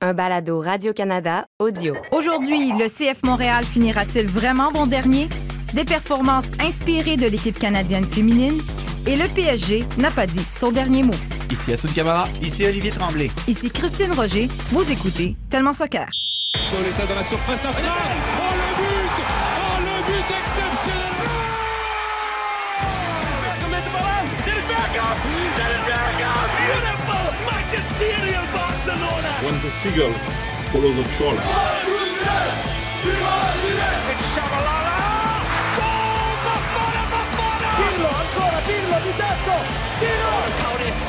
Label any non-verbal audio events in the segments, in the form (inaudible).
un balado Radio-Canada audio. Aujourd'hui, le CF Montréal finira-t-il vraiment bon dernier? Des performances inspirées de l'équipe canadienne féminine? Et le PSG n'a pas dit son dernier mot. Ici Assoun Camara. Ici Olivier Tremblay. Ici Christine Roger. Vous écoutez Tellement Soccer. Soletta dans la surface d'affaire. Oh le When the seagull follows the trawler. It's Shabalala! Goal! Bafana Bafana! Pirlo ancora Pirlo di tetto! Pirlo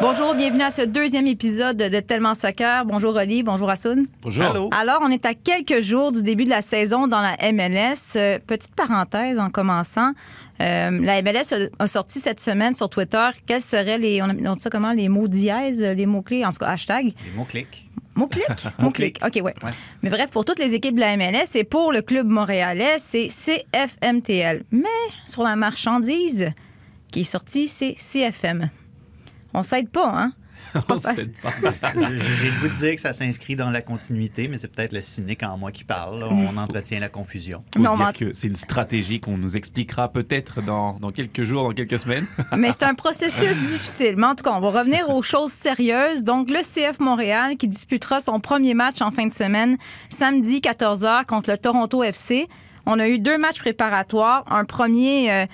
Bonjour, bienvenue à ce deuxième épisode de Tellement Soccer. Bonjour Oli, bonjour Assoun. Bonjour. Allô? Alors, on est à quelques jours du début de la saison dans la MLS. Euh, petite parenthèse en commençant. Euh, la MLS a, a sorti cette semaine sur Twitter quels seraient les, on a- on dit ça comment, les mots dièses, les mots-clés, en tout cas, hashtag. Les mots-clics. Mots-clics? (laughs) Mots-clics. OK, ouais. Ouais. Mais bref, pour toutes les équipes de la MLS et pour le club montréalais, c'est CFMTL. Mais sur la marchandise qui est sortie, c'est CFM. On s'aide pas, hein? (laughs) On s'aide pas. J'ai le goût de dire que ça s'inscrit dans la continuité, mais c'est peut-être le cynique en moi qui parle. là. On entretient la confusion. Faut Non, se dire mais- que c'est une stratégie qu'on nous expliquera peut-être dans, dans quelques jours, dans quelques semaines. (laughs) Mais c'est un processus difficile. Mais en tout cas, on va revenir aux choses sérieuses. Donc, le CF Montréal qui disputera son premier match en fin de semaine, samedi 14h contre le Toronto FC. On a eu deux matchs préparatoires. Un premier euh,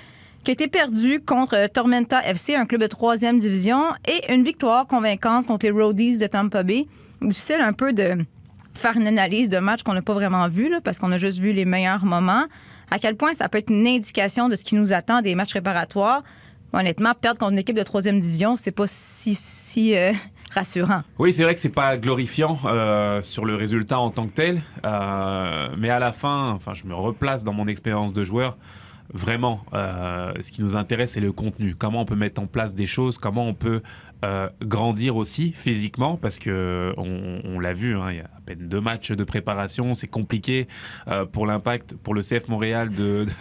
qui a été perdu contre Tormenta FC, un club de troisième division, et une victoire convaincante contre les Roadies de Tampa Bay. Difficile un peu de faire une analyse de match qu'on n'a pas vraiment vu, là, parce qu'on a juste vu les meilleurs moments. À quel point ça peut être une indication de ce qui nous attend des matchs préparatoires? Honnêtement, perdre contre une équipe de troisième division, c'est pas si, si euh, (laughs) rassurant. Oui, c'est vrai que c'est pas glorifiant euh, sur le résultat en tant que tel, euh, mais à la fin, enfin, je me replace dans mon expérience de joueur. Vraiment, euh, ce qui nous intéresse, c'est le contenu. Comment on peut mettre en place des choses, comment on peut euh, grandir aussi physiquement, parce que on, on l'a vu, hein, il y a à peine deux matchs de préparation, c'est compliqué euh, pour l'impact, pour le CF Montréal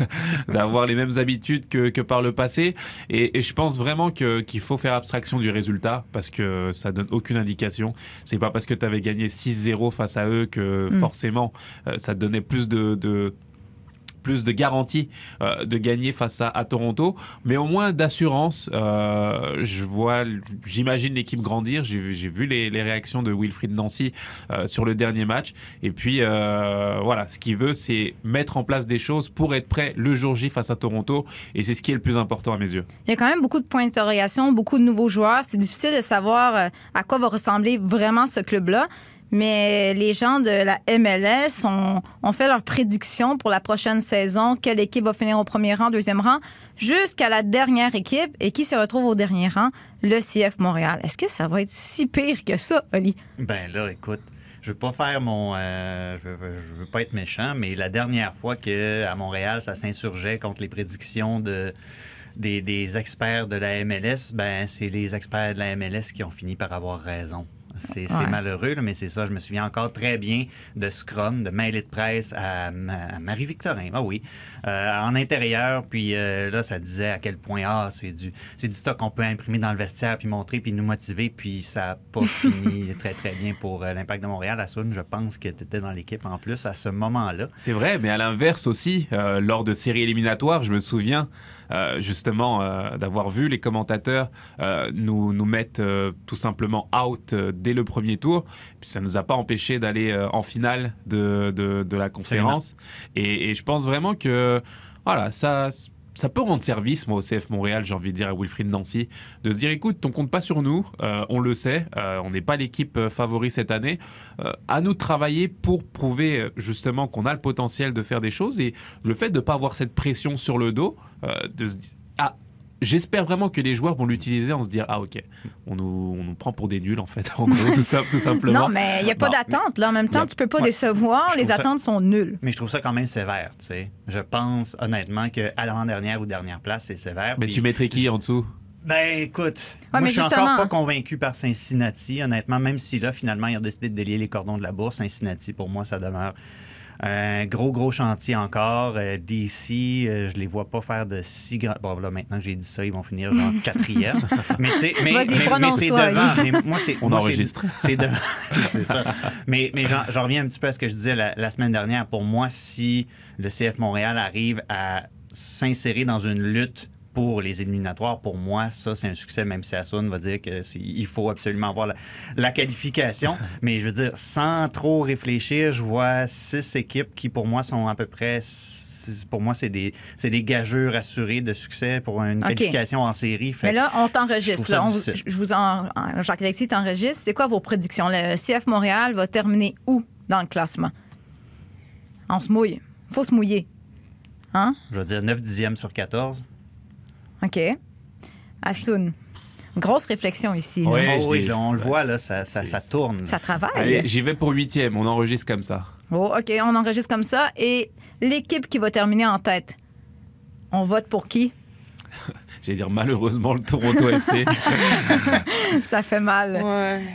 (laughs) d'avoir les mêmes habitudes que, que par le passé. Et, et je pense vraiment qu'il faut faire abstraction du résultat, parce que ça donne aucune indication. C'est pas parce que tu avais gagné 6-0 face à eux que Mm. forcément ça te donnait plus de, de plus de garantie euh, de gagner face à, Toronto, mais au moins d'assurance. Euh, j'imagine l'équipe grandir. J'ai vu- les, réactions de Wilfried Nancy euh, sur le dernier match. Et puis voilà, ce qu'il veut, c'est mettre en place des choses pour être prêt le jour J face à Toronto. Et c'est ce qui est le plus important à mes yeux. Il y a quand même beaucoup de points d'interrogation, beaucoup de nouveaux joueurs. C'est difficile de savoir à quoi va ressembler vraiment ce club-là. Mais les gens de la MLS ont, fait leurs prédictions pour la prochaine saison. Quelle équipe va finir au premier rang, deuxième rang, jusqu'à la dernière équipe. Et qui se retrouve au dernier rang? Le CF Montréal. Est-ce que ça va être si pire que ça, Oli? Ben là, écoute, je veux pas faire mon. euh, je, veux, je veux pas être méchant, mais la dernière fois que à Montréal, ça s'insurgeait contre les prédictions de. Des, des experts de la MLS, ben c'est les experts de la MLS qui ont fini par avoir raison. C'est Ouais. malheureux, là, mais c'est ça. Je me souviens encore très bien de Scrum, de mêlée de presse à, Ma- à Marie-Victorin. Ah oui. Euh, en intérieur, puis euh, là, ça disait à quel point, ah, c'est du, c'est du stock qu'on peut imprimer dans le vestiaire, puis montrer, puis nous motiver, puis ça n'a pas (laughs) fini très, très bien pour euh, l'Impact de Montréal. Assoun, je pense que tu étais dans l'équipe en plus à ce moment-là. C'est vrai, mais à l'inverse aussi, euh, lors de séries éliminatoires, je me souviens euh, justement euh, d'avoir vu les commentateurs euh, nous, nous mettre euh, tout simplement out dès le premier tour. Puis ça ne nous a pas empêché d'aller euh, en finale de, de, de la conférence. Et, et je pense vraiment que voilà, ça, ça peut rendre service, moi, au CF Montréal, j'ai envie de dire à Wilfried Nancy, de se dire écoute, on compte pas sur nous, euh, on le sait, euh, on n'est pas l'équipe euh, favori cette année. À nous de travailler pour prouver justement qu'on a le potentiel de faire des choses et le fait de ne pas avoir cette pression sur le dos, de se dire ah J'espère vraiment que les joueurs vont l'utiliser en se dire ah ok on nous, on nous prend pour des nuls en fait (laughs) en gros tout, ça, tout simplement. Non, mais il n'y a pas d'attente. Là, en même temps, a- tu peux pas Ouais. décevoir. Je Les ça- attentes sont nulles. Mais je trouve ça quand même sévère, tu sais. Je pense honnêtement qu'à l'avant-dernière ou dernière place, c'est sévère. Mais Puis- tu mettrais qui en dessous? Ben écoute, moi mais je suis justement- encore pas convaincu par Cincinnati, honnêtement, même si là, finalement, ils ont décidé de délier les cordons de la bourse. Cincinnati, pour moi, ça demeure Un gros, gros chantier encore. Euh, DC, euh, je les vois pas faire de si grand. Bon, là, maintenant que j'ai dit ça, ils vont finir genre (laughs) quatrième. mais tu sais, mais, Vas-y, mais- mais c'est devant. Mais moi, c'est. On moi, c'est- enregistre. (laughs) C'est devant. (laughs) c'est ça. Mais, mais j'en, j'en reviens un petit peu à ce que je disais la, la semaine dernière. Pour moi, si le CF Montréal arrive à s'insérer dans une lutte pour les éliminatoires, pour moi, ça, c'est un succès, même si Assoun va dire qu'il faut absolument avoir la, la qualification. (laughs) Mais je veux dire, sans trop réfléchir, je vois six équipes qui, pour moi, sont à peu près. Pour moi, c'est des, des gageurs assurés de succès pour une qualification en série. Fait Mais là, on t'enregistre. je vous en, en- Jacques-Alexis t'enregistre. C'est quoi vos prédictions? Le CF Montréal va terminer où dans le classement? On se mouille. faut se mouiller. Hein? je veux dire 9 dixièmes sur 14. OK. Assoun. Grosse réflexion ici. là. Ouais, Oh oui, je- on le voit, là, c'est- ça, ça, c'est- ça tourne. Ça travaille. Allez, j'y vais pour huitième. On enregistre comme ça. Oh, OK, on enregistre comme ça. Et l'équipe qui va terminer en tête, on vote pour qui? (laughs) J'allais dire malheureusement le Toronto FC. (laughs) Ça fait mal.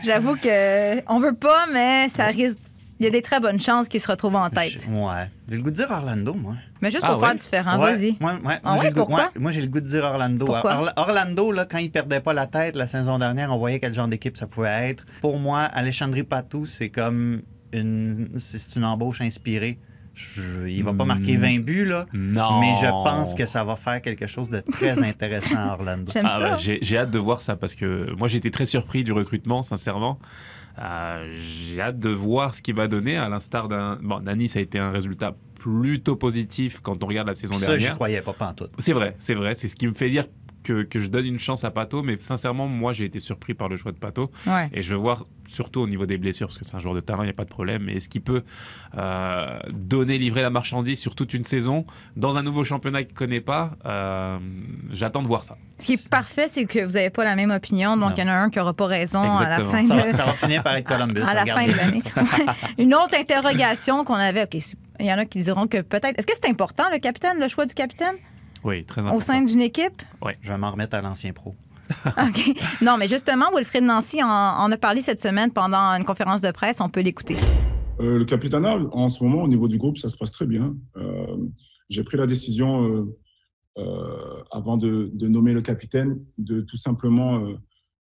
J'avoue que on veut pas, mais ça risque. Il y a des très bonnes chances qu'ils se retrouvent en tête. Je- Ouais. J'ai le goût de dire Orlando, moi. Mais juste Ah pour ouais? faire différent, Ouais, vas-y. Moi, ouais, Ah moi, j'ai ouais, le goût- pourquoi? ouais, moi, j'ai le goût de dire Orlando. Pourquoi? Orlando, là, quand il perdait pas la tête la saison dernière, on voyait quel genre d'équipe ça pouvait être. Pour moi, Alexandre Patou, c'est comme une, c'est une embauche inspirée. Je- il va pas Hmm. marquer 20 buts, là. Non. Mais je pense que ça va faire quelque chose de très (laughs) intéressant à Orlando. J'aime Ah ça. j'ai j'ai hâte de voir ça parce que moi j'ai été très surpris du recrutement, sincèrement. Euh, j'ai hâte de voir ce qu'il va donner, à l'instar d'un. Bon, Nani, ça a été un résultat plutôt positif quand on regarde la saison ça, j'y dernière. croyais pas, pas en tout. C'est vrai, c'est vrai. C'est ce qui me fait dire que, que je donne une chance à Pato, mais sincèrement, moi j'ai été surpris par le choix de Pato. Ouais. Et je veux voir, surtout au niveau des blessures, parce que c'est un joueur de talent, il n'y a pas de problème, mais est-ce qu'il peut euh, donner, livrer la marchandise sur toute une saison dans un nouveau championnat qu'il ne connaît pas? Euh, J'attends de voir ça. Ce qui est parfait, c'est que vous n'avez pas la même opinion, donc il y en a un qui n'aura pas raison à la fin Ça, de. va- ça va finir par être Columbus. (laughs) à la fin de l'année. (laughs) Une autre interrogation qu'on avait, OK, il y en a qui diront que peut-être. Est-ce que c'est important, le capitaine, le choix du capitaine, Oui, très important. au sein d'une équipe? Je vais m'en remettre à l'ancien pro. (laughs) OK. Non, mais justement, Wilfred Nancy en, en a parlé cette semaine pendant une conférence de presse. On peut l'écouter. Euh, le capitanat, en ce moment, au niveau du groupe, ça se passe très bien. Euh, J'ai pris la décision, euh, euh, avant de, de nommer le capitaine, de tout simplement euh,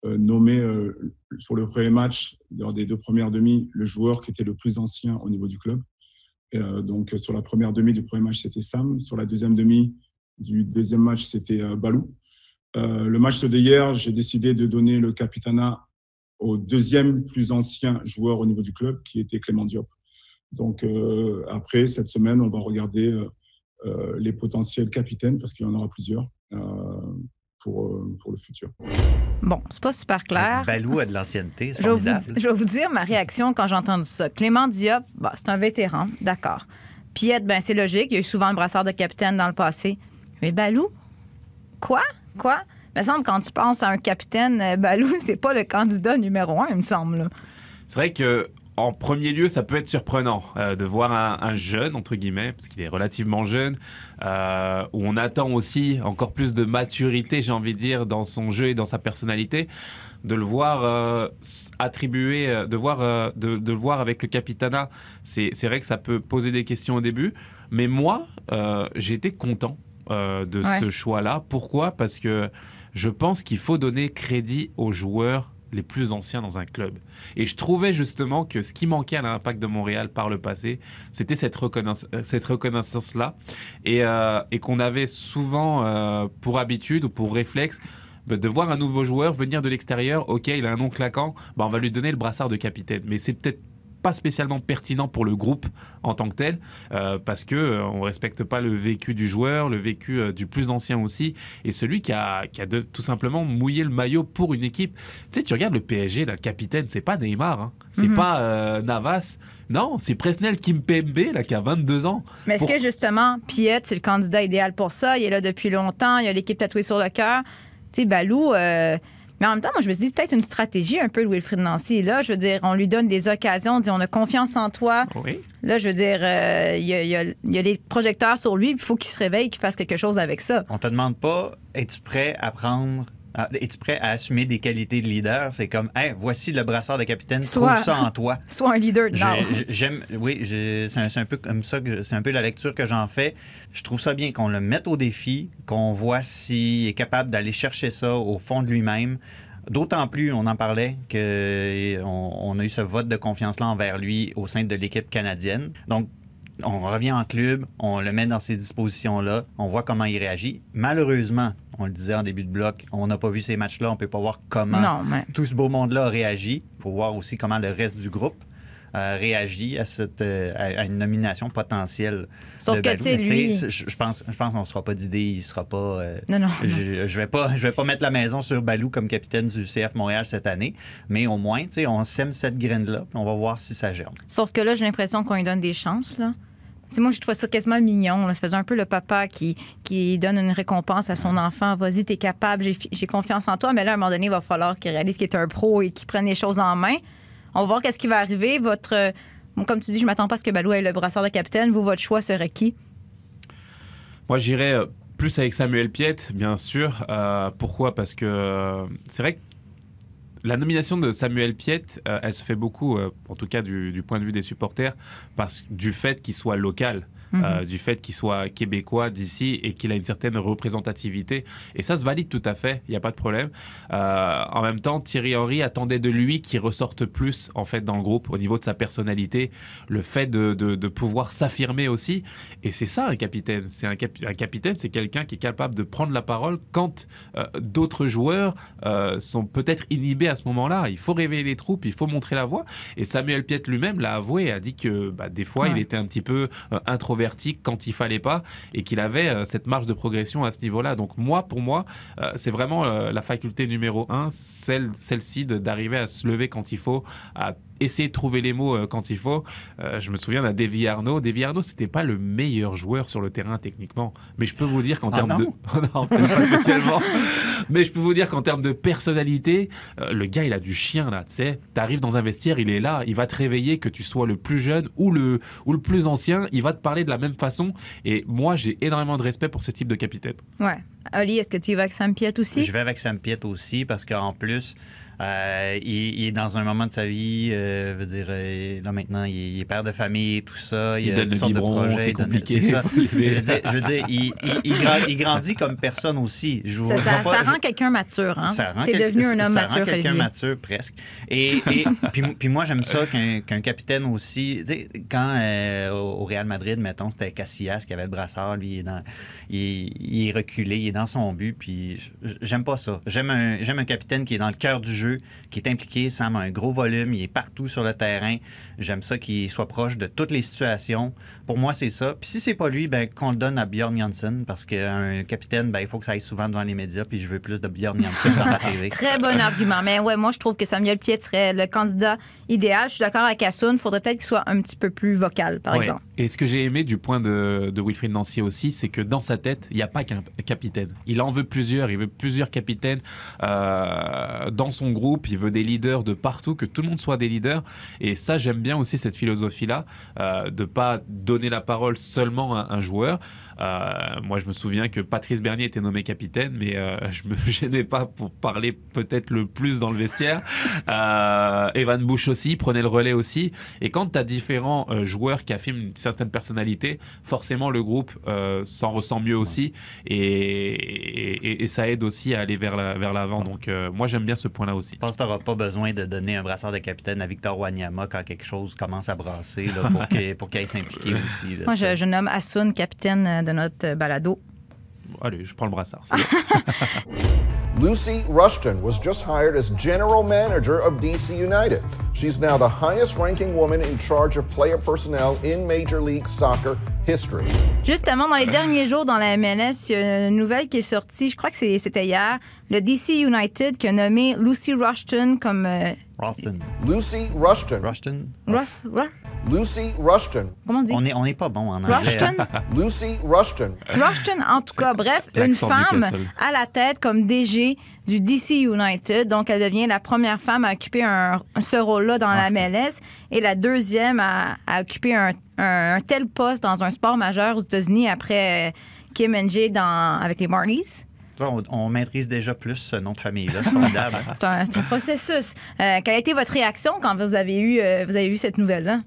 euh, nommer, euh, sur le premier match, lors des deux premières demi, le joueur qui était le plus ancien au niveau du club. Et, euh, donc, sur la première demi du premier match, c'était Sam. Sur la deuxième demi du deuxième match, c'était euh, Balou. Euh, le match d'hier, j'ai décidé de donner le capitanat au deuxième plus ancien joueur au niveau du club, qui était Clément Diop. Donc euh, après, cette semaine, on va regarder euh, euh, les potentiels capitaines, parce qu'il y en aura plusieurs, euh, pour, pour le futur. Bon, c'est pas super clair. Balou a de l'ancienneté, c'est Je vais, vous, formidable. je vais vous dire ma réaction quand j'ai entendu ça. Clément Diop, bah, c'est un vétéran, d'accord. Piette, ben, c'est logique. Il y a eu souvent le brassard de capitaine dans le passé. Mais Balou? Quoi? Quoi? Il me semble quand tu penses à un capitaine, euh, Balou, (laughs) c'est pas le candidat numéro un, il me semble. C'est vrai que en premier lieu, ça peut être surprenant euh, de voir un, un jeune, entre guillemets, parce qu'il est relativement jeune, euh, où on attend aussi encore plus de maturité, j'ai envie de dire, dans son jeu et dans sa personnalité, de le voir attribuer, de, voir, de, le voir avec le capitanat. C'est vrai que ça peut poser des questions au début, mais moi, j'ai été content euh, de Ouais. ce choix-là. Pourquoi? Parce que je pense qu'il faut donner crédit aux joueurs les plus anciens dans un club. Et je trouvais justement que ce qui manquait à l'Impact de Montréal par le passé, c'était cette, reconnaissance, euh, cette reconnaissance-là. Et, euh, et qu'on avait souvent euh, pour habitude ou pour réflexe bah, de voir un nouveau joueur venir de l'extérieur. Ok, il a un nom claquant, bah, on va lui donner le brassard de capitaine. Mais c'est peut-être pas spécialement pertinent pour le groupe en tant que tel, euh, parce que euh, on respecte pas le vécu du joueur, le vécu euh, du plus ancien aussi, et celui qui a, qui a de- tout simplement mouillé le maillot pour une équipe. Tu sais, tu regardes le PSG, là, le capitaine, c'est pas Neymar, hein. c'est Mhm. pas euh, Navas, non, c'est Presnel Kimpembe là, qui a 22 ans. Mais est-ce Pour- que justement, Piette, c'est le candidat idéal pour ça? Il est là depuis longtemps, il a l'équipe tatouée sur le cœur. Tu sais, Balou. Mais en même temps, moi, je me suis dit peut-être une stratégie un peu de Wilfried Nancy. Là, je veux dire, on lui donne des occasions, on dit on a confiance en toi. Oui. Là, je veux dire, euh, il y, a, il y a- il y a des projecteurs sur lui, puis il faut qu'il se réveille, qu'il fasse quelque chose avec ça. On te demande pas, es-tu prêt à prendre Ah, Es-tu prêt à assumer des qualités de leader? C'est comme, hey, voici le brassard de capitaine, Soit- trouve ça en toi. (laughs) Soit un leader de J'aime, oui, c'est un, peu comme ça, c'est un peu la lecture que j'en fais. Je trouve ça bien qu'on le mette au défi, qu'on voit s'il est capable d'aller chercher ça au fond de lui-même. D'autant plus, on en parlait, qu'on on a eu ce vote de confiance-là envers lui au sein de l'équipe canadienne. Donc, on revient en club, on le met dans ces dispositions-là, on voit comment il réagit. Malheureusement, on le disait en début de bloc, on n'a pas vu ces matchs-là, on ne peut pas voir comment Non, mais tout ce beau monde-là a réagi. Il faut voir aussi comment le reste du groupe euh, réagit à, cette, euh, à, une nomination potentielle. Sauf de que, tu sais, lui- Je, je pense, je pense qu'on ne sera pas d'idée, il sera pas. euh, Non, non. Je, je vais pas, je vais pas mettre la maison sur Balou comme capitaine du CF Montréal cette année, mais au moins, tu sais, on sème cette graine-là, puis on va voir si ça germe. Sauf que là, j'ai l'impression qu'on lui donne des chances. Là. Sais, moi, je trouve ça quasiment mignon. Là. Ça faisait un peu le papa qui, qui donne une récompense à son enfant. Vas-y, t'es capable, j'ai fi- j'ai confiance en toi. Mais là, à un moment donné, il va falloir qu'il réalise qu'il est un pro et qu'il prenne les choses en main. On va voir qu'est-ce qui va arriver. Votre, euh, comme tu dis, je m'attends pas à ce que Balou ait le brassard de capitaine. Vous, votre choix serait qui? Moi, j'irais euh, plus avec Samuel Piette, bien sûr. Euh, pourquoi? Parce que c'est vrai que la nomination de Samuel Piette, euh, elle se fait beaucoup, euh, en tout cas du, du point de vue des supporters, parce du fait qu'il soit local. euh, du fait qu'il soit québécois d'ici et qu'il a une certaine représentativité. Et ça se valide tout à fait, il n'y a pas de problème. Euh, en même temps, Thierry Henry attendait de lui qu'il ressorte plus en fait dans le groupe au niveau de sa personnalité, le fait de, de- de pouvoir s'affirmer aussi. Et c'est ça un capitaine. C'est un, cap- un capitaine, c'est quelqu'un qui est capable de prendre la parole quand euh, d'autres joueurs sont peut-être inhibés à ce moment-là. Il faut réveiller les troupes, il faut montrer la voie. Et Samuel Piette lui-même l'a avoué, a dit que bah, des fois Ouais. il était un petit peu euh, introverti quand il fallait pas et qu'il avait euh, cette marge de progression à ce niveau-là. Donc moi, pour moi, euh, c'est vraiment la faculté numéro un, celle, celle-ci d'arriver à se lever quand il faut, à essayer de trouver les mots quand il faut. Euh, je me souviens d'un Davy Arnaud. Davy Arnaud, c'était pas le meilleur joueur sur le terrain techniquement, mais je peux vous dire qu'en Ah termes de non, (laughs) peut-être pas spécialement, (laughs) mais je peux vous dire qu'en termes de personnalité, euh, le gars, il a du chien là. Tu sais, t'arrives dans un vestiaire, il est là, il va te réveiller, que tu sois le plus jeune ou le ou le plus ancien, il va te parler de la même façon. Et moi, j'ai énormément de respect pour ce type de capitaine. Ouais. Oli, est-ce que tu vas avec Sam Piette aussi? Je vais avec Sam Piet aussi parce qu'en plus, euh, il, il est dans un moment de sa vie, euh, veut dire, euh, là maintenant, il est, il est père de famille, tout ça. Il a donne toutes sortes de projets, c'est il donne- compliqué, ça. Je veux dire, je veux dire, il, il- il gra- il grandit comme personne aussi. Je Ça, ça- pas- ça je- rend quelqu'un mature. Hein? ça rend T'es quel- devenu un homme ça mature, rend quelqu'un mature presque. Et, et (laughs) puis, puis moi, j'aime ça qu'un qu'un capitaine aussi. Tu sais, quand euh, au Real Madrid, mettons, c'était Casillas qui avait le brassard, lui, il est, dans, il, il est reculé, il est dans son but. Puis j'aime pas ça. J'aime un, j'aime un capitaine qui est dans le cœur du jeu, qui est impliqué. Sam a un gros volume, il est partout sur le terrain. J'aime ça qu'il soit proche de toutes les situations. Pour moi, c'est ça. Puis si c'est pas lui, ben, qu'on le donne à Bjorn Janssen, parce qu'un capitaine, ben, il faut que ça aille souvent devant les médias, puis je veux plus de Bjorn Janssen dans la TV. (laughs) Très bon argument. Mais ouais, moi, je trouve que Samuel Piet serait le candidat idéal. Je suis d'accord avec Assoun. Il faudrait peut-être qu'il soit un petit peu plus vocal, par Ouais. exemple. Et ce que j'ai aimé du point de, de Wilfried Nancy aussi, c'est que dans sa tête, il n'y a pas qu'un capitaine. Il en veut plusieurs, il veut plusieurs capitaines euh, dans son groupe, il veut des leaders de partout, que tout le monde soit des leaders. Et ça, j'aime bien aussi cette philosophie-là, euh, de pas donner la parole seulement à un joueur. Euh, moi, je me souviens que Patrice Bernier était nommé capitaine, mais euh, je me (laughs) gênais pas pour parler peut-être le plus dans le vestiaire. Euh, Evan Bush aussi prenait le relais aussi. Et quand tu as différents euh, joueurs qui affirment une certaine personnalité, forcément le groupe euh, s'en ressent mieux aussi et, et- et ça aide aussi à aller vers la- vers l'avant. Donc euh, moi j'aime bien ce point-là aussi. Je pense que tu n'auras pas besoin de donner un brassard de capitaine à Victor Wanyama quand quelque chose commence à brasser là, pour (laughs) qu'il pour qu'il aille s'impliquer aussi. là, Moi, je, je nomme Assoun capitaine de notre euh, balado. Allez, je prends le brassard. (laughs) Lucy Rushton was just hired as general manager of DC United. She's now the highest ranking woman in charge of player personnel in Major League Soccer history. Justement, dans les derniers jours dans la MLS, il y a une nouvelle qui est sortie, je crois que c'est- c'était hier, le DC United qui a nommé Lucy Rushton comme... euh, Ralston. Lucy Rushton. Rushton? Russ, Ru- Lucy Rushton. comment on dit? On n'est on est pas bon en anglais. Rushton? hein. (laughs) Lucy Rushton. Rushton, en tout cas, bref, une femme à la tête comme DG du DC United. Donc, elle devient la première femme à occuper un- ce rôle-là dans la MLS et la deuxième à, à occuper un, un- un tel poste dans un sport majeur aux États-Unis après euh, Kim and Jay dans, avec les Marlies. On, on maîtrise déjà plus ce nom de famille-là. (laughs) C'est un, c'est un processus. Euh, quelle a été votre réaction quand vous avez eu, euh, vous avez eu cette nouvelle-là?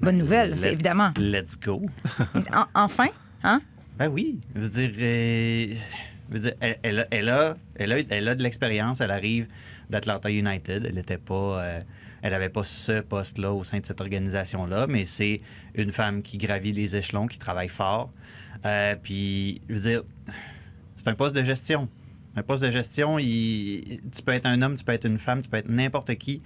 Bonne nouvelle, c'est Let's- évidemment. Let's go. En- enfin, hein? Ben oui. Je veux dire, euh, je veux dire, elle, elle a, elle, a, elle, a, elle a de l'expérience. Elle arrive d'Atlanta United. Elle n'était pas. euh, elle n'avait pas ce poste-là au sein de cette organisation-là, mais c'est une femme qui gravit les échelons, qui travaille fort. Euh, puis, je veux dire, c'est un poste de gestion. Un poste de gestion, il- tu peux être un homme, tu peux être une femme, tu peux être n'importe qui.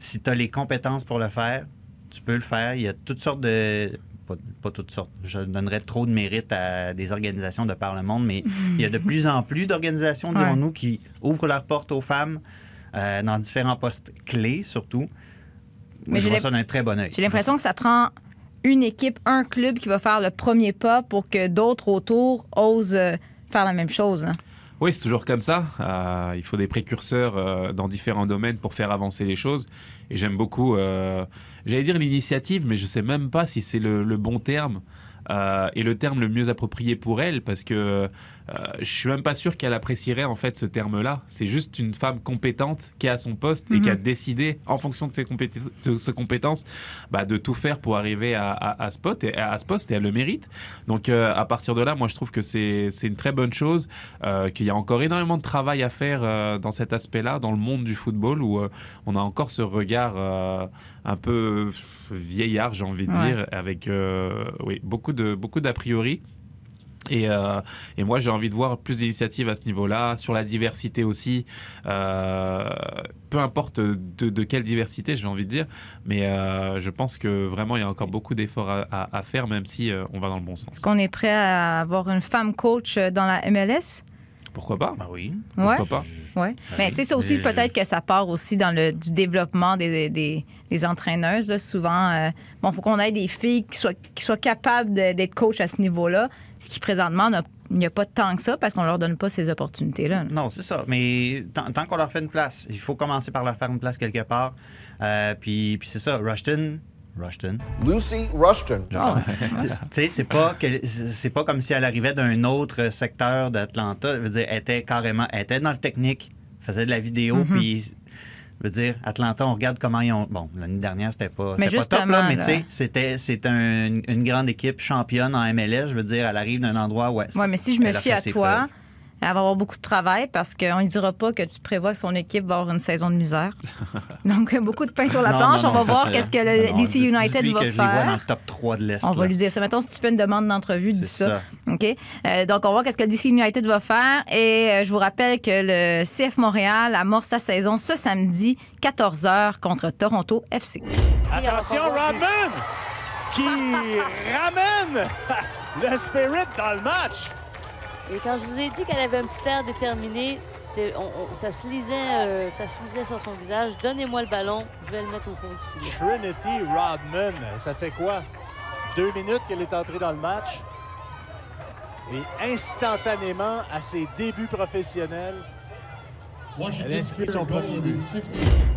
Si tu as les compétences pour le faire, tu peux le faire. Il y a toutes sortes de. Pas, pas toutes sortes. Je donnerais trop de mérite à des organisations de par le monde, mais il y a de plus en plus d'organisations, (laughs) Ouais. dirons-nous, qui ouvrent leurs portes aux femmes euh, dans différents postes clés, surtout. Mais je vois ça d'un très bon œil. J'ai l'impression que ça prend une équipe, un club qui va faire le premier pas pour que d'autres autour osent euh, faire la même chose. hein. Oui, c'est toujours comme ça. Euh, il faut des précurseurs euh, dans différents domaines pour faire avancer les choses. Et j'aime beaucoup, euh, j'allais dire l'initiative, mais je sais même pas si c'est le, bon terme et le terme le mieux approprié pour elle, parce que je suis même pas sûr qu'elle apprécierait en fait ce terme-là. C'est juste une femme compétente qui est à son poste et qui a décidé, en fonction de ses compétences, de ses compétences bah, de tout faire pour arriver à, à- à ce poste et, à ce poste et elle le mérite. Donc euh, à partir de là, moi je trouve que c'est une très bonne chose, euh, qu'il y a encore énormément de travail à faire euh, dans cet aspect-là, dans le monde du football, où euh, on a encore ce regard euh, un peu vieillard, j'ai envie de Ouais. dire, avec euh, oui, beaucoup d'a priori. Et, euh, et moi, j'ai envie de voir plus d'initiatives à ce niveau-là, sur la diversité aussi. Euh, peu importe de, quelle diversité, j'ai envie de dire. Mais euh, je pense que vraiment, il y a encore beaucoup d'efforts à, faire, même si on va dans le bon sens. Est-ce qu'on est prêt à avoir une femme coach dans la MLS? Pourquoi pas? Ben oui. Ouais. Pourquoi pas? Ouais. Mais tu sais, ça aussi, Mais- peut-être que ça part aussi dans le du développement des, des, des entraîneuses. Là. Souvent, euh, bon, il faut qu'on ait des filles qui soient, qui soient capables de- d'être coach à ce niveau-là, ce qui présentement, n'a- il n'y a pas tant que ça parce qu'on leur donne pas ces opportunités-là. Non, c'est ça. Mais tant, tant qu'on leur fait une place, il faut commencer par leur faire une place quelque part. Euh, puis puis c'est ça, Rushton. Rushton. Lucy Rushton. (laughs) tu sais, c'est pas que c'est pas comme si elle arrivait d'un autre secteur d'Atlanta. Je veux dire, elle était carrément, elle était dans le technique, faisait de la vidéo, Mm-hmm. puis je veux dire, Atlanta, on regarde comment ils ont. Bon, l'année dernière, c'était pas, Mais c'était pas top, là, justement, mais tu sais, c'était un- une grande équipe championne en MLS. Je veux dire, elle arrive d'un endroit où. Oui, mais si je me fie à toi, preuves. Elle va avoir beaucoup de travail parce qu'on ne dira pas que tu prévois que son équipe va avoir une saison de misère. (laughs) Donc, beaucoup de pain sur la Non, planche. non, on va voir qu'est-ce que le non, DC United va que Je les vois dans faire. le top 3 de l'Est. On va lui dire ça. Mettons, si tu fais une demande d'entrevue, dis C'est ça. ça. OK? Euh, donc, on va voir qu'est-ce que le DC United va faire. Et euh, je vous rappelle que le CF Montréal amorce sa saison ce samedi, 14h, contre Toronto FC. Attention, Rodman qui (laughs) ramène (laughs) le spirit dans le match. Et quand je vous ai dit qu'elle avait un petit air déterminé, ça, se lisait, euh, ça se lisait sur son visage. Donnez-moi le ballon, je vais le mettre au fond du filet. Trinity Rodman, ça fait quoi? Deux minutes qu'elle est entrée dans le match. Et instantanément, à ses débuts professionnels, elle inscrit son premier but.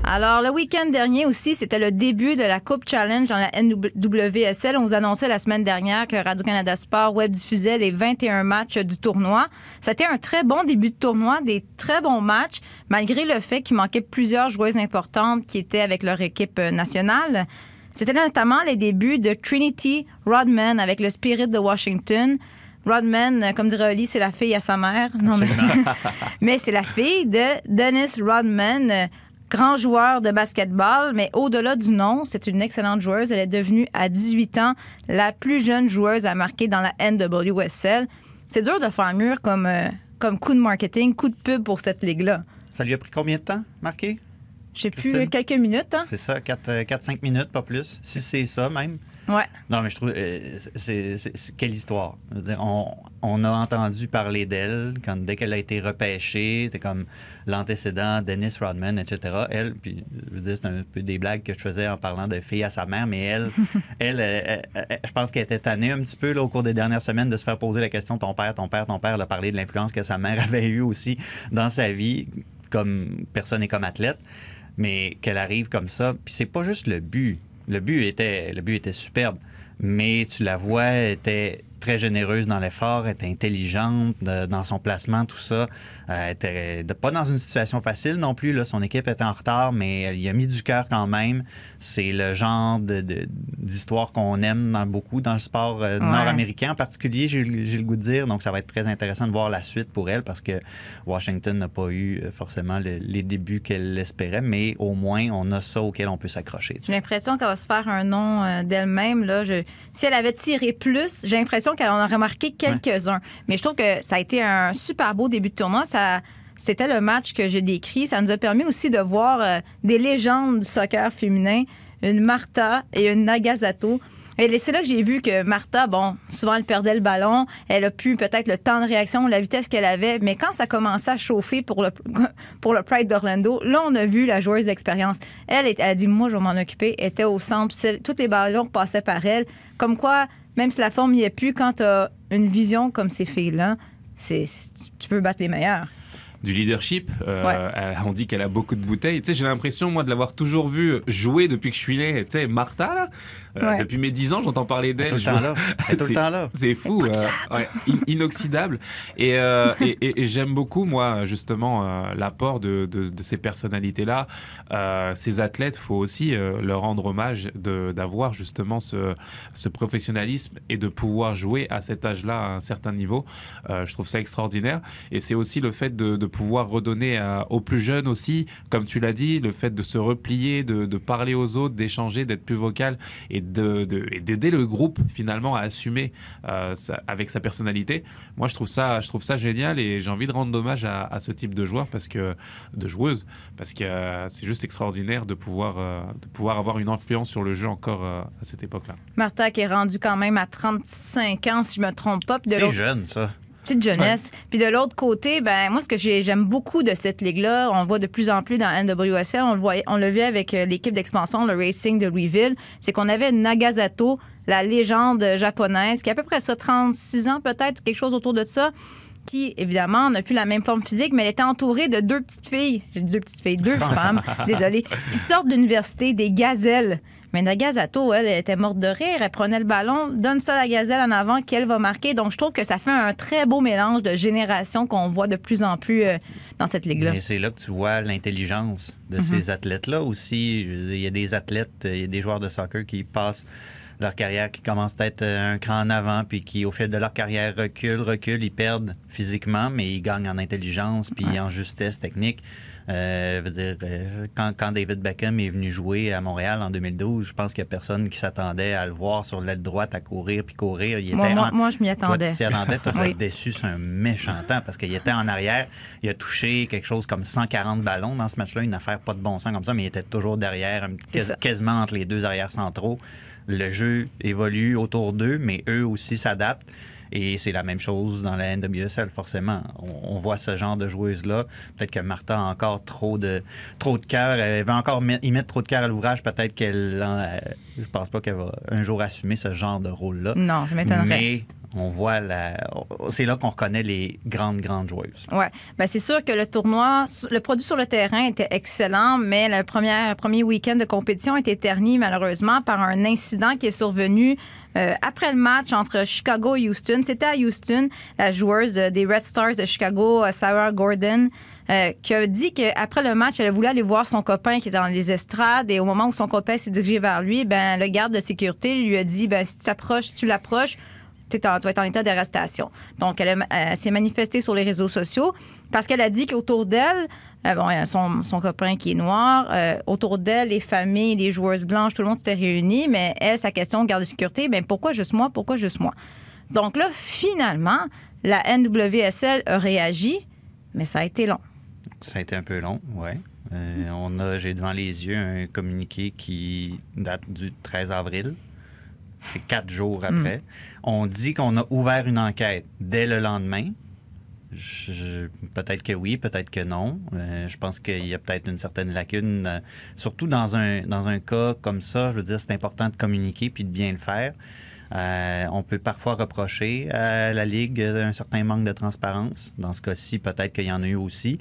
Alors, le week-end dernier aussi, c'était le début de la Coupe Challenge dans la NWSL. On vous annonçait la semaine dernière que Radio-Canada Sport web diffusait les 21 matchs du tournoi. C'était un très bon début de tournoi, des très bons matchs, malgré le fait qu'il manquait plusieurs joueuses importantes qui étaient avec leur équipe euh, nationale. C'était notamment les débuts de Trinity Rodman avec le Spirit de Washington. Rodman, euh, comme dirait Oli, c'est la fille à sa mère. Non, mais, (laughs) mais c'est la fille de Dennis Rodman, euh, grand joueur de basketball, mais au-delà du nom, c'est une excellente joueuse. Elle est devenue à 18 ans la plus jeune joueuse à marquer dans la NWSL. C'est dur de faire mûr comme, euh, comme coup de marketing, coup de pub pour cette ligue-là. Ça lui a pris combien de temps, marqué? Je sais plus, quelques minutes. Hein? C'est ça, 4-5 minutes, pas plus. Si c'est ça même. Ouais. Non, mais je trouve. euh, c'est, quelle histoire? Je veux dire, on, on a entendu parler d'elle quand, dès qu'elle a été repêchée. C'était comme l'antécédent Dennis Rodman, etc. Elle, puis je veux dire, c'est un peu des blagues que je faisais en parlant de fille à sa mère, mais elle, (laughs) elle, euh, euh, je pense qu'elle était tannée un petit peu là, au cours des dernières semaines de se faire poser la question ton père, ton père, ton père. Elle a parlé de l'influence que sa mère (laughs) avait eue aussi dans sa vie, comme personne et comme athlète mais qu'elle arrive comme ça. Puis c'est pas juste le but. Le but était, le but était superbe, mais tu la vois, était très généreuse dans l'effort, était intelligente de- dans son placement, tout ça. Euh, elle était de- pas dans une situation facile non plus. Là. Son équipe était en retard, mais elle y a mis du cœur quand même. C'est le genre de- de- d'histoire qu'on aime dans, beaucoup dans le sport euh, Ouais. nord-américain en particulier, j'ai le goût de dire. Donc, ça va être très intéressant de voir la suite pour elle parce que Washington n'a pas eu euh, forcément le- les débuts qu'elle espérait, mais au moins, on a ça auquel on peut s'accrocher. J'ai l'impression qu'elle va se faire un nom euh, d'elle-même. Si elle avait tiré plus, j'ai l'impression qu'elle en aurait marqué quelques-uns. Mais je trouve que ça a été un super beau début de tournoi. Ça, c'était le match que j'ai décrit. Ça nous a permis aussi de voir euh, des légendes du soccer féminin, une Martha et une Nagasato. Et c'est là que j'ai vu que Martha, bon, souvent elle perdait le ballon, elle a pu peut-être le temps de réaction, la vitesse qu'elle avait, mais quand ça commençait à chauffer pour le, (laughs) pour le Pride d'Orlando, là on a vu la joueuse d'expérience. Elle, elle a dit, moi je vais m'en occuper, elle était au centre, tous les ballons passaient par elle. Comme quoi, même si la forme n'y est plus, quand tu as une vision comme ces filles-là, c'est, tu peux battre les meilleurs. du leadership. Euh, Ouais. euh, on dit qu'elle a beaucoup de bouteilles. Tu sais, j'ai l'impression, moi, de l'avoir toujours vue jouer depuis que je suis né. Tu sais, Martha, là, Ouais. depuis mes 10 ans, j'entends parler d'elle. tout le Je temps vois- là. Elle (laughs) est tout le C'est- temps là. C'est fou, euh, ouais, in- inoxydable. Et, euh, et, et- et j'aime beaucoup, moi, justement, euh, l'apport de, de- de ces personnalités-là. Euh, ces athlètes, faut aussi euh, leur rendre hommage de- d'avoir justement ce, ce professionnalisme et de pouvoir jouer à cet âge-là à un certain niveau. Euh, je trouve ça extraordinaire. Et c'est aussi le fait de, de pouvoir redonner à- aux plus jeunes aussi, comme tu l'as dit, le fait de se replier, de, de parler aux autres, d'échanger, d'être plus vocal et et d'aider le groupe finalement à assumer euh, sa- avec sa personnalité. Moi, je trouve ça, je trouve ça génial et j'ai envie de rendre hommage à, à ce type de joueur parce que de joueuse parce que euh, c'est juste extraordinaire de pouvoir euh, de pouvoir avoir une influence sur le jeu encore euh, à cette époque-là. Martha qui est rendue quand même à 35 ans, si je me trompe pas. C'est jeune, ça. Petite jeunesse. Puis de l'autre côté, ben moi ce que j'ai- j'aime beaucoup de cette ligue-là, on le voit de plus en plus dans NWSL, on le voyait, on le vit avec euh, l'équipe d'expansion, le Racing de Louisville, c'est qu'on avait Nagasato, la légende japonaise, qui a à peu près ça 36 ans peut-être, quelque chose autour de ça. Qui, évidemment, n'a plus la même forme physique, mais elle était entourée de deux petites filles. J'ai dit deux petites filles, deux (laughs) femmes, désolée, qui sortent de l'université, des gazelles. Mais Nagasato, elle, elle était morte de rire. Elle prenait le ballon, donne ça à la gazelle en avant qu'elle va marquer. Donc, je trouve que ça fait un très beau mélange de générations qu'on voit de plus en plus euh, dans cette ligue-là. Mais c'est là que tu vois l'intelligence de Mhm. ces athlètes-là aussi. Il y a des athlètes, euh, il y a des joueurs de soccer qui passent leur carrière, qui commencent peut-être un cran en avant, puis qui, au fil de leur carrière, reculent, reculent. Ils perdent physiquement, mais ils gagnent en intelligence, puis en justesse technique. Euh, veux dire, euh, quand, quand David Beckham est venu jouer à Montréal en 2012, je pense qu'il n'y a personne qui s'attendait à le voir sur l'aile droite à courir puis courir. Il était moi, en- moi, je m'y toi, attendais. tu t'y attendais, tu Oui. être déçu sur un méchant temps parce qu'il était en arrière. Il a touché quelque chose comme 140 ballons dans ce match-là, une affaire pas de bon sens comme ça, mais il était toujours derrière, C'est quas- quasiment entre les deux arrières centraux. Le jeu évolue autour d'eux, mais eux aussi s'adaptent. Et c'est la même chose dans la NWSL, forcément. On, on voit ce genre de joueuse-là. Peut-être que Martha a encore trop de, trop de cœur. Elle veut encore met- y mettre trop de cœur à l'ouvrage. Peut-être qu'elle. euh, je pense pas qu'elle va un jour assumer ce genre de rôle-là. Non, je m'étonnerais. On voit la. C'est là qu'on reconnaît les grandes, grandes joueuses. Ouais. Ben, c'est sûr que le tournoi, le produit sur le terrain était excellent, mais le premier, week-end de compétition a été terni malheureusement par un incident qui est survenu euh, après le match entre Chicago et Houston. C'était à Houston, la joueuse euh, des Red Stars de Chicago, euh, Sarah Gordon. qui a dit qu'après le match, elle voulait aller voir son copain qui était dans les estrades et au moment où son copain s'est dirigé vers lui, ben le garde de sécurité lui a dit ben si tu t'approches, tu l'approches, t'es en- en état d'arrestation. Donc, elle, elle s'est manifestée sur les réseaux sociaux parce qu'elle a dit qu'autour d'elle, euh, son, son copain qui est noir, euh, autour d'elle, les familles, les joueuses blanches, tout le monde s'était réuni, mais elle, sa question, garde de sécurité, ben pourquoi juste moi, pourquoi juste moi? Donc là, finalement, la NWSL a réagi, mais ça a été long. Ça a été un peu long, ouais. Euh, on a, j'ai devant les yeux un communiqué qui date du 13 avril. C'est quatre jours après. On dit qu'on a ouvert une enquête dès le lendemain. Peut-être que oui, peut-être que non. Euh, je pense qu'il y a peut-être une certaine lacune, euh, surtout dans un, dans un cas comme ça. Je veux dire, c'est important de communiquer puis de bien le faire. Euh, on peut parfois reprocher à la Ligue un certain manque de transparence. Dans ce cas-ci, peut-être qu'il y en a eu aussi.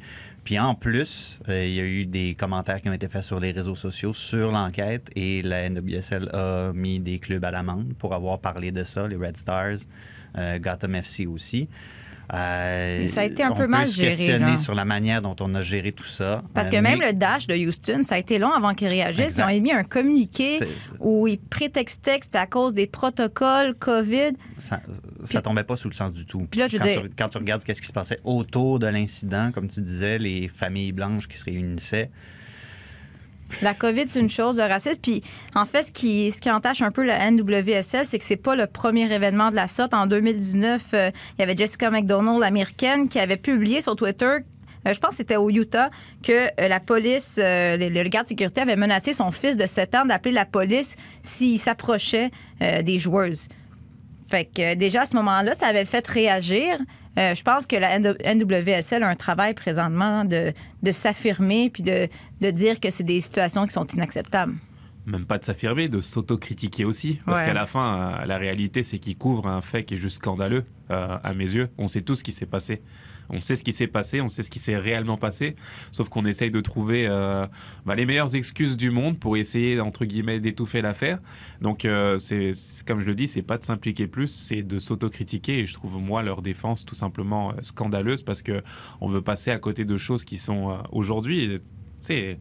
Puis en plus, euh, il y a eu des commentaires qui ont été faits sur les réseaux sociaux sur l'enquête et la NWSL a mis des clubs à l'amende pour avoir parlé de ça, les Red Stars, euh, Gotham FC aussi. Euh, ça a été un on peu peut mal se géré, questionner là. sur la manière dont on a géré tout ça. Parce Euh, que même mais le dash de Houston, ça a été long avant qu'ils réagissent. Exact. Ils ont émis un communiqué où ils prétextaient que c'était à cause des protocoles COVID. ça, ça tombait pas sous le sens du tout. Puis là, je quand, dire- tu, quand tu regardes ce qui se passait autour de l'incident, comme tu disais, les familles blanches qui se réunissaient, La COVID, c'est une chose, le racisme. Puis, en fait, ce qui, entache un peu la NWSL, c'est que c'est pas le premier événement de la sorte. En 2019, euh, il y avait Jessica McDonald, l'américaine, qui avait publié sur Twitter. euh, je pense que c'était au Utah, que euh, la police, le, garde de sécurité avait menacé son fils de 7 ans d'appeler la police s'il s'approchait des joueuses. Fait que déjà à ce moment-là, ça avait fait réagir. Euh, je pense que la NWSL a un travail présentement de, de s'affirmer puis de, de dire que c'est des situations qui sont inacceptables. Même pas de s'affirmer, de s'autocritiquer aussi. Parce Ouais. qu'à la fin, euh, la réalité, c'est qu'il couvre un fait qui est juste scandaleux euh, à mes yeux. On sait tout ce qui s'est passé. On sait ce qui s'est passé, on sait ce qui s'est réellement passé. Sauf qu'on essaye de trouver euh, bah, les meilleures excuses du monde pour essayer, entre guillemets, d'étouffer l'affaire. Donc, euh, c'est comme je le dis, c'est pas de s'impliquer plus, c'est de s'autocritiquer. Et je trouve, moi, leur défense tout simplement euh, scandaleuse parce que on veut passer à côté de choses qui sont aujourd'hui. Elle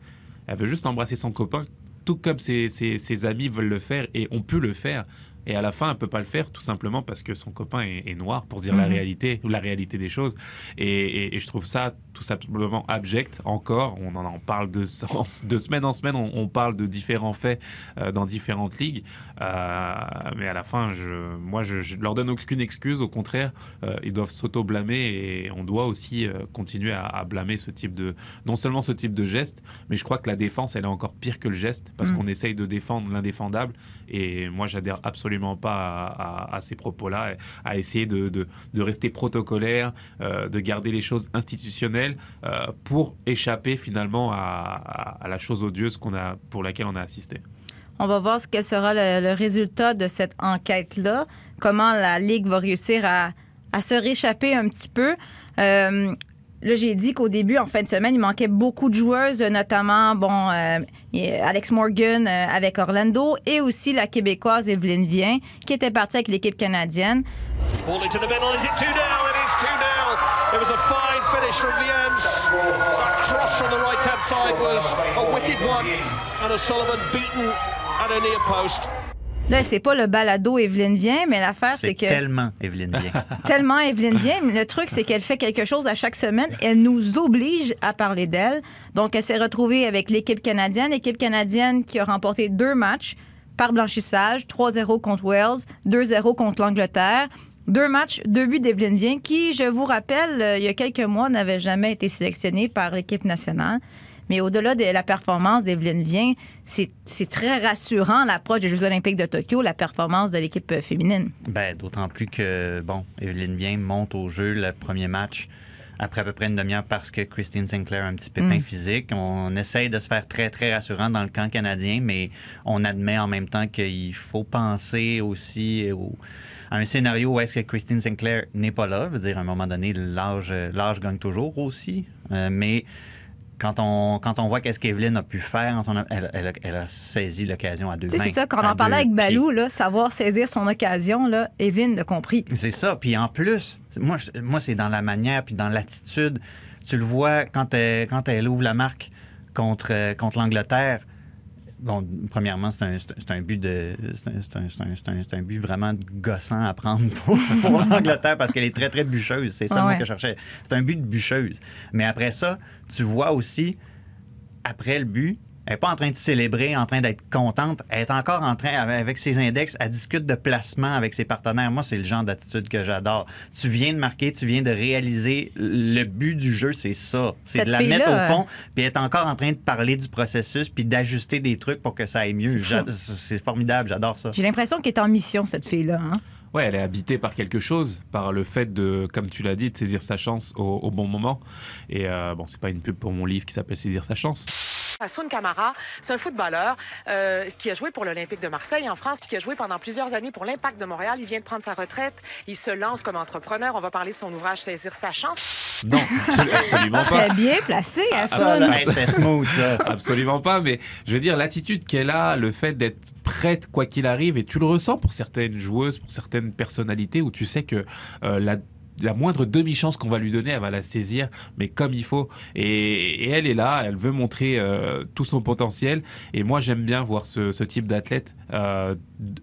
veut juste embrasser son copain tout comme ses amis veulent le faire et ont pu le faire. Et à la fin, elle peut pas le faire tout simplement parce que son copain est, est noir, pour dire la Mhm. réalité ou la réalité des choses. Et, et- et je trouve ça tout simplement abject. Encore, on en, en parle de, de semaine en semaine, on, on parle de différents faits euh, dans différentes ligues. Euh, mais à la fin, je, moi, je, je leur donne aucune excuse. Au contraire, euh, ils doivent s'auto-blâmer et on doit aussi continuer à, à blâmer ce type de, non seulement ce type de geste, mais je crois que la défense, elle est encore pire que le geste parce Mm. qu'on essaye de défendre l'indéfendable. Et moi, j'adhère absolument pas à, ces propos-là, à essayer de, rester protocolaire, euh, de garder les choses institutionnelles euh, pour échapper finalement à, la chose odieuse qu'on a, pour laquelle on a assisté. On va voir ce que sera le, résultat de cette enquête-là, comment la Ligue va réussir à, à se réchapper un petit peu. Euh, Là, j'ai dit qu'au début, en fin de semaine, il manquait beaucoup de joueuses, notamment bon, euh, Alex Morgan euh, avec Orlando et aussi la Québécoise Evelyne Vien, qui était partie avec l'équipe canadienne. Ball into the middle. Is it 2 0? It is 2 0. It was a fine finish from Viens. That cross from the right hand side was a wicked one. And O'Sullivan beaten at a near post. Là, c'est pas le balado Evelyne Vien, mais l'affaire, c'est que. tellement Evelyne bien. (laughs) tellement Evelyne vient. Le truc, c'est qu'elle fait quelque chose à chaque semaine. Elle nous oblige à parler d'elle. Donc, elle s'est retrouvée avec l'équipe canadienne. L'équipe canadienne qui a remporté deux matchs par blanchissage. 3-0 contre Wales, 2-0 contre l'Angleterre. Deux matchs, deux buts d'Evelyne Vien, qui, je vous rappelle, euh, il y a quelques mois, n'avait jamais été sélectionnée par l'équipe nationale. Mais au-delà de la performance d'Evelyne Vien, c'est très rassurant l'approche des Jeux olympiques de Tokyo, la performance de l'équipe euh, féminine. Ben, d'autant plus que, bon, Evelyne Bien monte au jeu le premier match après à peu près une demi-heure parce que Christine Sinclair a un petit pépin Mm. physique. On essaye de se faire très, très rassurant dans le camp canadien, mais on admet en même temps qu'il faut penser aussi au- à un scénario où est-ce que Christine Sinclair n'est pas là. Je veux dire, à un moment donné, l'âge l'âge gagne toujours aussi. Euh, mais quand on, quand on voit qu'est-ce qu'Evelyne a pu faire, en son, elle, elle a- elle a saisi l'occasion à deux mains. c'est ça, quand on en parlait avec. Balou, là, savoir saisir son occasion, là, Evelyne l'a compris. C'est ça. Puis en plus, moi, je- moi c'est dans la manière puis dans l'attitude. Tu le vois quand elle, quand elle ouvre la marque contre, euh, contre l'Angleterre. Bon, premièrement, c'est un, un- but de. C'est un, un- but vraiment gossant à prendre (laughs) pour, pour l'Angleterre parce qu'elle est très, très bûcheuse. C'est ça ouais. que je cherchais. C'est un but de bûcheuse. Mais après ça, tu vois aussi, après le but, elle n'est pas en train de célébrer, en train d'être contente. Elle est encore en train, avec- ses index, elle discute de placement avec ses partenaires. Moi, c'est le genre d'attitude que j'adore. Tu viens de marquer, tu viens de réaliser. Le but du jeu, c'est ça. C'est de la mettre au fond, puis elle est encore en train de parler du processus, puis d'ajuster des trucs pour que ça aille mieux. C'est formidable, j'adore ça. J'ai l'impression qu'elle est en mission, cette fille-là. hein. Ouais, elle est habitée par quelque chose, par le fait de, comme tu l'as dit, de saisir sa chance au, au bon moment. Et euh, bon, c'est pas une pub pour mon livre qui s'appelle Saisir sa chance. Hassoun Camara, c'est un footballeur euh, qui a joué pour l'Olympique de Marseille en France, puis qui a joué pendant plusieurs années pour l'Impact de Montréal. Il vient de prendre sa retraite. Il se lance comme entrepreneur. On va parler de son ouvrage Saisir sa chance. Non, absolu- absolument pas. Très bien placé, Ah, Hassoun. absolument. Hey, C'était smooth, ça. Absolument pas, mais je veux dire, l'attitude qu'elle a, le fait d'être prête quoi qu'il arrive, et tu le ressens pour certaines joueuses, pour certaines personnalités, où tu sais que euh, la la moindre demi-chance qu'on va lui donner, elle va la saisir, mais comme il faut. Et, et elle est là, elle veut montrer euh, tout son potentiel. Et moi, j'aime bien voir ce, ce type d'athlète euh,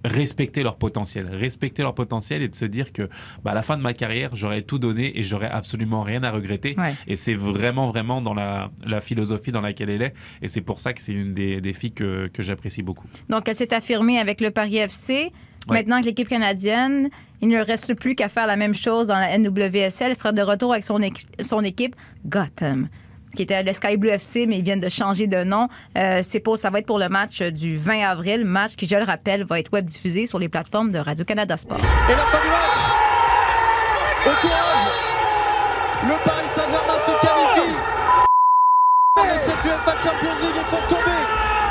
respecter leur potentiel, respecter leur potentiel et de se dire que bah, à la fin de ma carrière, j'aurais tout donné et j'aurais absolument rien à regretter. Ouais. Et c'est vraiment, vraiment dans la, la philosophie dans laquelle elle est. Et c'est pour ça que c'est une des, des filles que, que j'apprécie beaucoup. Donc, elle s'est affirmée avec le Paris FC. Ouais. Maintenant que l'équipe canadienne, il ne reste plus qu'à faire la même chose dans la NWSL. Elle sera de retour avec son, son équipe Gotham, qui était le Sky Blue FC, mais ils viennent de changer de nom. Euh, c'est pour, ça va être pour le match du 20 avril, match qui, je le rappelle, va être web diffusé sur les plateformes de Radio-Canada Sport. Et la fin du match Au courage Le Paris Saint-Germain se qualifie cette UEFA Champions League et font tomber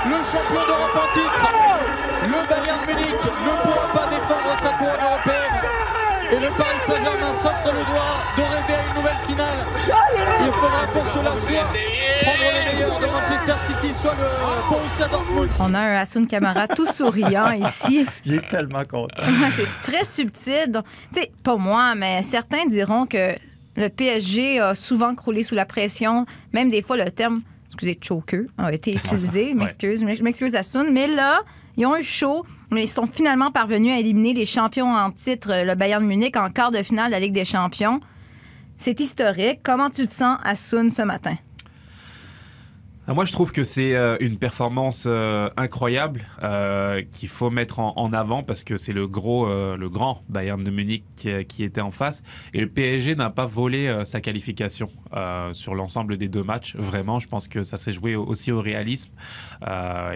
le champion d'Europe en titre. Le Bayern Munich ne pourra pas défendre sa couronne européenne. Et le Paris Saint-Germain s'offre le droit de rêver à une nouvelle finale. Il faudra pour cela soit prendre le meilleur de Manchester City, soit le Borussia Dortmund. On a un Hassoun Camara tout souriant (laughs) ici. Il est tellement content. C'est très subtil. Tu sais, pas moi, mais certains diront que le PSG a souvent croulé sous la pression. Même des fois, le terme, excusez, choker a été (laughs) utilisé. M'excuse, je m'excuse, Hassoun. Mais là, ils ont eu chaud, mais ils sont finalement parvenus à éliminer les champions en titre, le Bayern Munich, en quart de finale de la Ligue des champions. C'est historique. Comment tu te sens, Hassoun, ce matin? Ah, Moi, je trouve que c'est euh, une performance euh, incroyable euh, qu'il faut mettre en, avant parce que c'est le gros, le grand Bayern de Munich qui, était en face et le PSG n'a pas volé sa qualification sur l'ensemble des deux matchs. Vraiment, je pense que ça s'est joué aussi au réalisme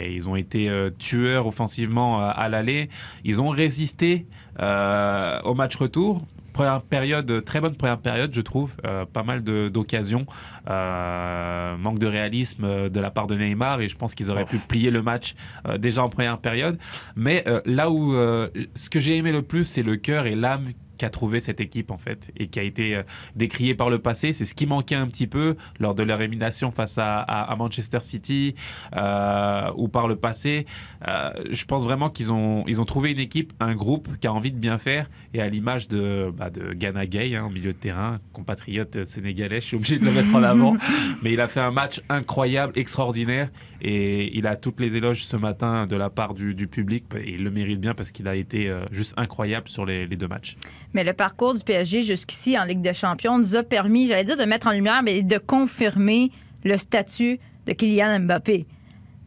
ils ont été tueurs offensivement à l'aller. Ils ont résisté au match retour. Première période, très bonne première période, je trouve. Euh, pas mal d'occasions. Euh, manque de réalisme euh, de la part de Neymar et je pense qu'ils auraient pu plier le match euh, déjà en première période. Mais euh, là où euh, ce que j'ai aimé le plus, c'est le cœur et l'âme qu'a trouvé cette équipe en fait et qui a été euh, décriée par le passé. C'est ce qui manquait un petit peu lors de leur élimination face à, à- à Manchester City euh, ou par le passé. Euh, je pense vraiment qu'ils ont, ils ont trouvé une équipe, un groupe qui a envie de bien faire et à l'image de, bah, de Ghana Gay, hein, au milieu de terrain, compatriote sénégalais, je suis obligé de le mettre en avant. (laughs) Mais il a fait un match incroyable, extraordinaire et il a toutes les éloges ce matin de la part du, du public et il le mérite bien parce qu'il a été juste incroyable sur les, les deux matchs. Mais le parcours du PSG jusqu'ici en Ligue des Champions nous a permis, j'allais dire, de mettre en lumière, mais de confirmer le statut de Kylian Mbappé.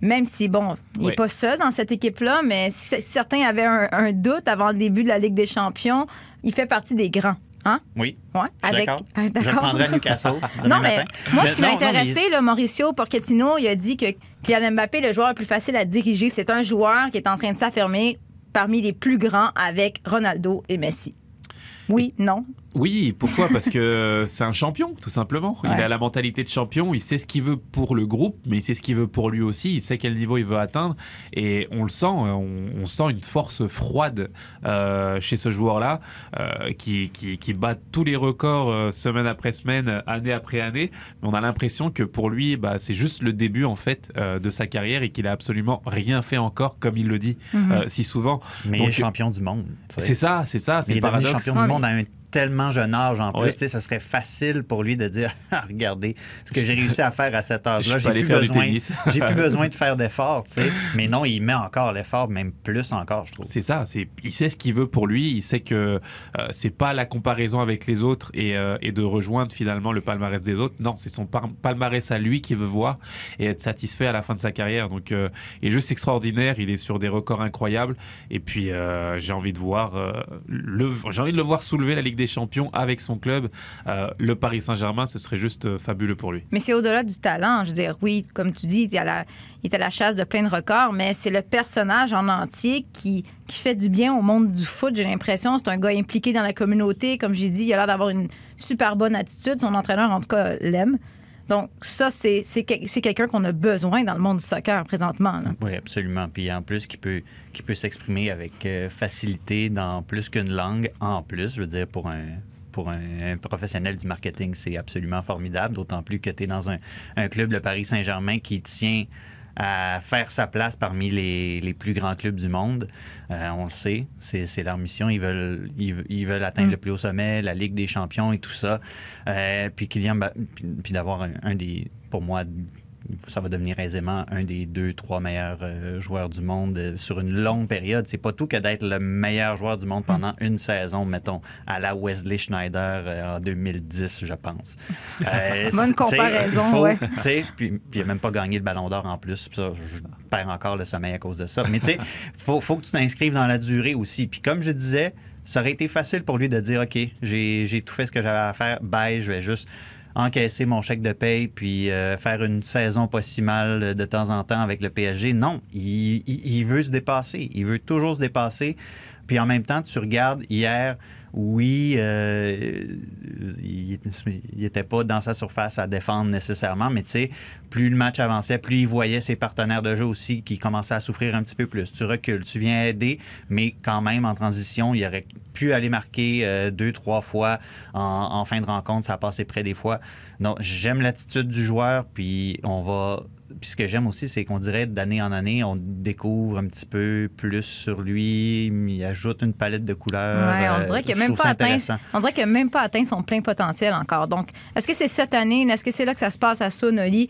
Même si, bon, il n'est Oui. pas seul dans cette équipe-là, mais si certains avaient un, un doute avant le début de la Ligue des Champions, il fait partie des grands. Hein? Oui. Ouais, d'accord. Ah, Je le prendrai à Newcastle (laughs) demain non, mais matin. moi, Mais ce qui m'a mais intéressé, Mauricio Pochettino, il a dit que Kylian Mbappé le joueur le plus facile à diriger. C'est un joueur qui est en train de s'affirmer parmi les plus grands avec Ronaldo et Messi. Oui, non. Oui, pourquoi? Parce que c'est un champion, tout simplement. Il Ouais. a la mentalité de champion, il sait ce qu'il veut pour le groupe, mais il sait ce qu'il veut pour lui aussi, il sait quel niveau il veut atteindre, et on le sent, on, on sent une force froide euh, chez ce joueur-là, euh, qui, qui, qui bat tous les records euh, semaine après semaine, année après année, mais on a l'impression que pour lui, bah, c'est juste le début, en fait, euh, de sa carrière, et qu'il a absolument rien fait encore, comme il le dit Mhm. euh, si souvent. Mais Donc, il est champion du monde. C'est ça, c'est ça, c'est Mais le il est paradoxe. champion du monde à un tellement jeune âge en plus. Ouais. Ça serait facile pour lui de dire (laughs) Ah, Regardez ce que j'ai réussi à faire à cet (laughs) âge-là. (laughs) J'ai plus, besoin, tennis. j'ai plus besoin de faire d'efforts. Mais non, il met encore l'effort, même plus encore, je trouve. C'est ça, c'est, il sait ce qu'il veut pour lui, il sait que euh, c'est pas la comparaison avec les autres et, euh, et de rejoindre finalement le palmarès des autres. Non, c'est son palmarès à lui qu'il veut voir et être satisfait à la fin de sa carrière. Donc, euh, il est juste extraordinaire, il est sur des records incroyables et puis euh, j'ai envie de voir, le, j'ai envie de le voir soulever la Ligue des Champions avec son club, Euh, le Paris Saint-Germain. Ce serait juste euh, fabuleux pour lui. Mais c'est au-delà du talent. Je veux dire, oui, comme tu dis, il est à la, il est à la chasse de plein de records, mais c'est le personnage en entier qui, qui fait du bien au monde du foot. J'ai l'impression c'est un gars impliqué dans la communauté. Comme j'ai dit, il a l'air d'avoir une super bonne attitude. Son entraîneur, en tout cas, l'aime. Donc, ça, c'est c'est que- c'est quelqu'un qu'on a besoin dans le monde du soccer présentement. Oui, absolument. Puis en plus, qui peut, qui peut s'exprimer avec euh, facilité dans plus qu'une langue, en plus, je veux dire, pour un, pour un, un professionnel du marketing, c'est absolument formidable, d'autant plus que tu es dans un, un club, le Paris Saint-Germain, qui tient à faire sa place parmi les, les plus grands clubs du monde. Euh, on le sait, c'est c'est leur mission. Ils veulent, ils, ve- ils veulent atteindre Mm. le plus haut sommet, la Ligue des champions et tout ça. Euh, puis Kylian, Mba- puis, puis d'avoir un, un des, pour moi, ça va devenir aisément un des deux, trois meilleurs euh, joueurs du monde euh, sur une longue période. C'est pas tout que d'être le meilleur joueur du monde pendant une saison, mettons, à la Wesley Schneider euh, en 2010, je pense. (laughs) Bonne comparaison, faut- ouais. tu sais, Puis, puis il n'a même pas gagné le ballon d'or en plus. Puis ça, je perds encore le sommeil à cause de ça. Mais tu sais, (laughs) faut, faut que tu t'inscrives dans la durée aussi. Puis comme je disais, ça aurait été facile pour lui de dire OK, j'ai j'ai tout fait ce que j'avais à faire. Bye, je vais juste encaisser mon chèque de paye puis euh, faire une saison pas si mal euh, de temps en temps avec le PSG. Non, il, veut se dépasser. Il veut toujours se dépasser. Puis en même temps, tu regardes hier, oui, euh, il n'était pas dans sa surface à défendre nécessairement, mais tu sais, plus le match avançait, plus il voyait ses partenaires de jeu aussi qui commençaient à souffrir un petit peu plus. Tu recules, tu viens aider, mais quand même en transition, il aurait pu aller marquer euh, deux, trois fois en, en fin de rencontre. Ça a passé près des fois. Donc, j'aime l'attitude du joueur, puis on va puis ce que j'aime aussi, c'est qu'on dirait d'année en année, on découvre un petit peu plus sur lui. Il ajoute une palette de couleurs. Ouais, on Euh, dirait qu'il n'a même, pas atteint- intéressant. on dirait qu'il a même pas atteint son plein potentiel encore. Donc, est-ce que c'est cette année, est-ce que c'est là que ça se passe à Sonoli,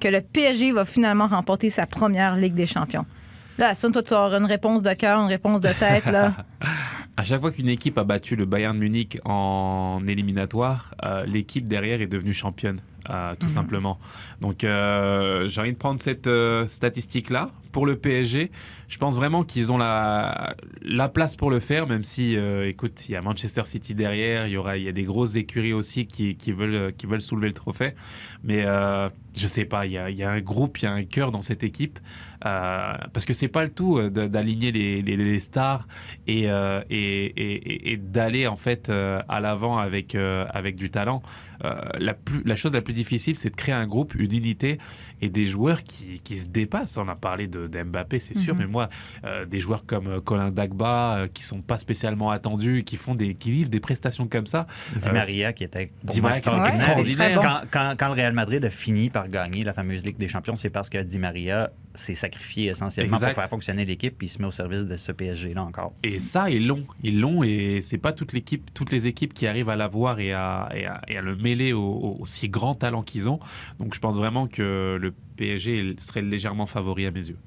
que le PSG va finalement remporter sa première Ligue des champions? Là, Assun, toi, tu auras une réponse de cœur, une réponse de tête. Là. (laughs) À chaque fois qu'une équipe a battu le Bayern Munich en éliminatoire, euh, l'équipe derrière est devenue championne, euh, tout Mhm. simplement. Donc euh, j'ai envie de prendre cette statistique-là. Pour le PSG, je pense vraiment qu'ils ont la, la place pour le faire, même si, écoute, il y a Manchester City derrière, il y, aura, il y a des grosses écuries aussi qui, qui veulent, qui veulent soulever le trophée. Mais je sais pas, il y, a, il y a un groupe, il y a un cœur dans cette équipe. Euh, parce que c'est pas le tout euh, d'aligner les, les- les stars et, euh, et, et- et- et d'aller en fait à l'avant avec, avec du talent. Euh, la, plus, la chose la plus difficile, c'est de créer un groupe, une unité et des joueurs qui, qui se dépassent. On a parlé de, d'Mbappé, c'est sûr, Mhm. mais moi, euh, des joueurs comme euh, Colin Dagba, euh, qui sont pas spécialement attendus, qui font des, qui livrent des prestations comme ça. Di Euh, Maria qui était Di Maria extraordinaire. Quand, quand- quand le Real Madrid a fini par gagner la fameuse Ligue des Champions, c'est parce que Di Maria s'est sacrifié essentiellement Exact. pour faire fonctionner l'équipe puis il se met au service de ce PSG-là encore. Et ça, ils l'ont. Ils l'ont et c'est pas toute l'équipe, toutes les équipes qui arrivent à l'avoir et à, et, à, et à le mêler au, au- au si grand talent qu'ils ont. Donc je pense vraiment que le PSG serait légèrement favori à mes yeux.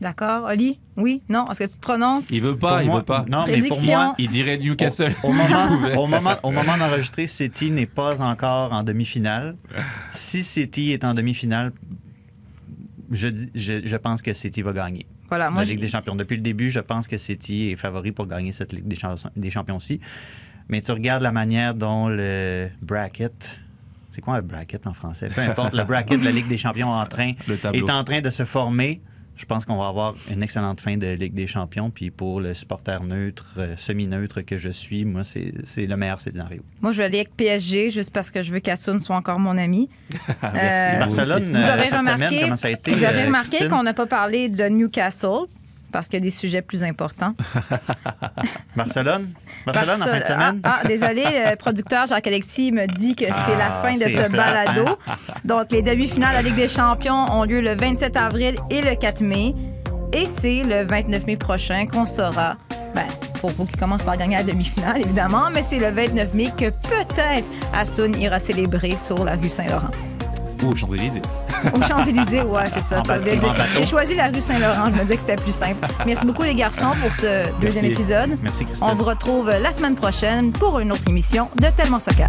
D'accord, Oli? Oui? Non? Est-ce que tu te prononces? Il veut pas, Pour il moi- veut pas. Non, mais pour moi, il dirait Newcastle. Au, moment, (laughs) au moment, au moment d'enregistrer, City n'est pas encore en demi-finale. Si City est en demi-finale, je, dis, je, je pense que City va gagner. Voilà, moi, la Ligue des Champions. Depuis le début, je pense que City est favori pour gagner cette Ligue des, Champions- des Champions-ci. Mais tu regardes la manière dont le bracket. C'est quoi un bracket en français? Peu importe, le bracket de la Ligue des Champions en train, (laughs) est en train de se former. Je pense qu'on va avoir une excellente fin de Ligue des Champions. Puis pour le supporter neutre, euh, semi-neutre que je suis, moi, c'est c'est le meilleur scénario. Moi, je vais aller avec PSG juste parce que je veux qu'Assun soit encore mon ami. (laughs) Merci. Barcelone, vous euh, avez cette remarqué, semaine, comment ça a été, vous avez euh, remarqué qu'on n'a pas parlé de Newcastle parce qu'il y a des sujets plus importants. (laughs) Barcelone? Barcelone en fin de semaine? Ah, ah, désolé, le producteur Jacques-Alexis me dit que c'est la Ah, fin de ce balado. (laughs) Donc, les demi-finales de la Ligue des champions ont lieu le 27 avril et le 4 mai. Et c'est le 29 mai prochain qu'on saura. Ben, faut, faut qu'il commence par gagner la demi-finale, évidemment, mais c'est le 29 mai que peut-être Assun ira célébrer sur la rue Saint-Laurent. Ou aux Champs-Élysées. Aux Champs-Élysées, ouais, c'est ça. J'ai choisi la rue Saint-Laurent. Je me disais que c'était plus simple. Merci beaucoup, les garçons, pour ce deuxième Merci. épisode. Merci, Christine. On vous retrouve la semaine prochaine pour une autre émission de Tellement Soccer.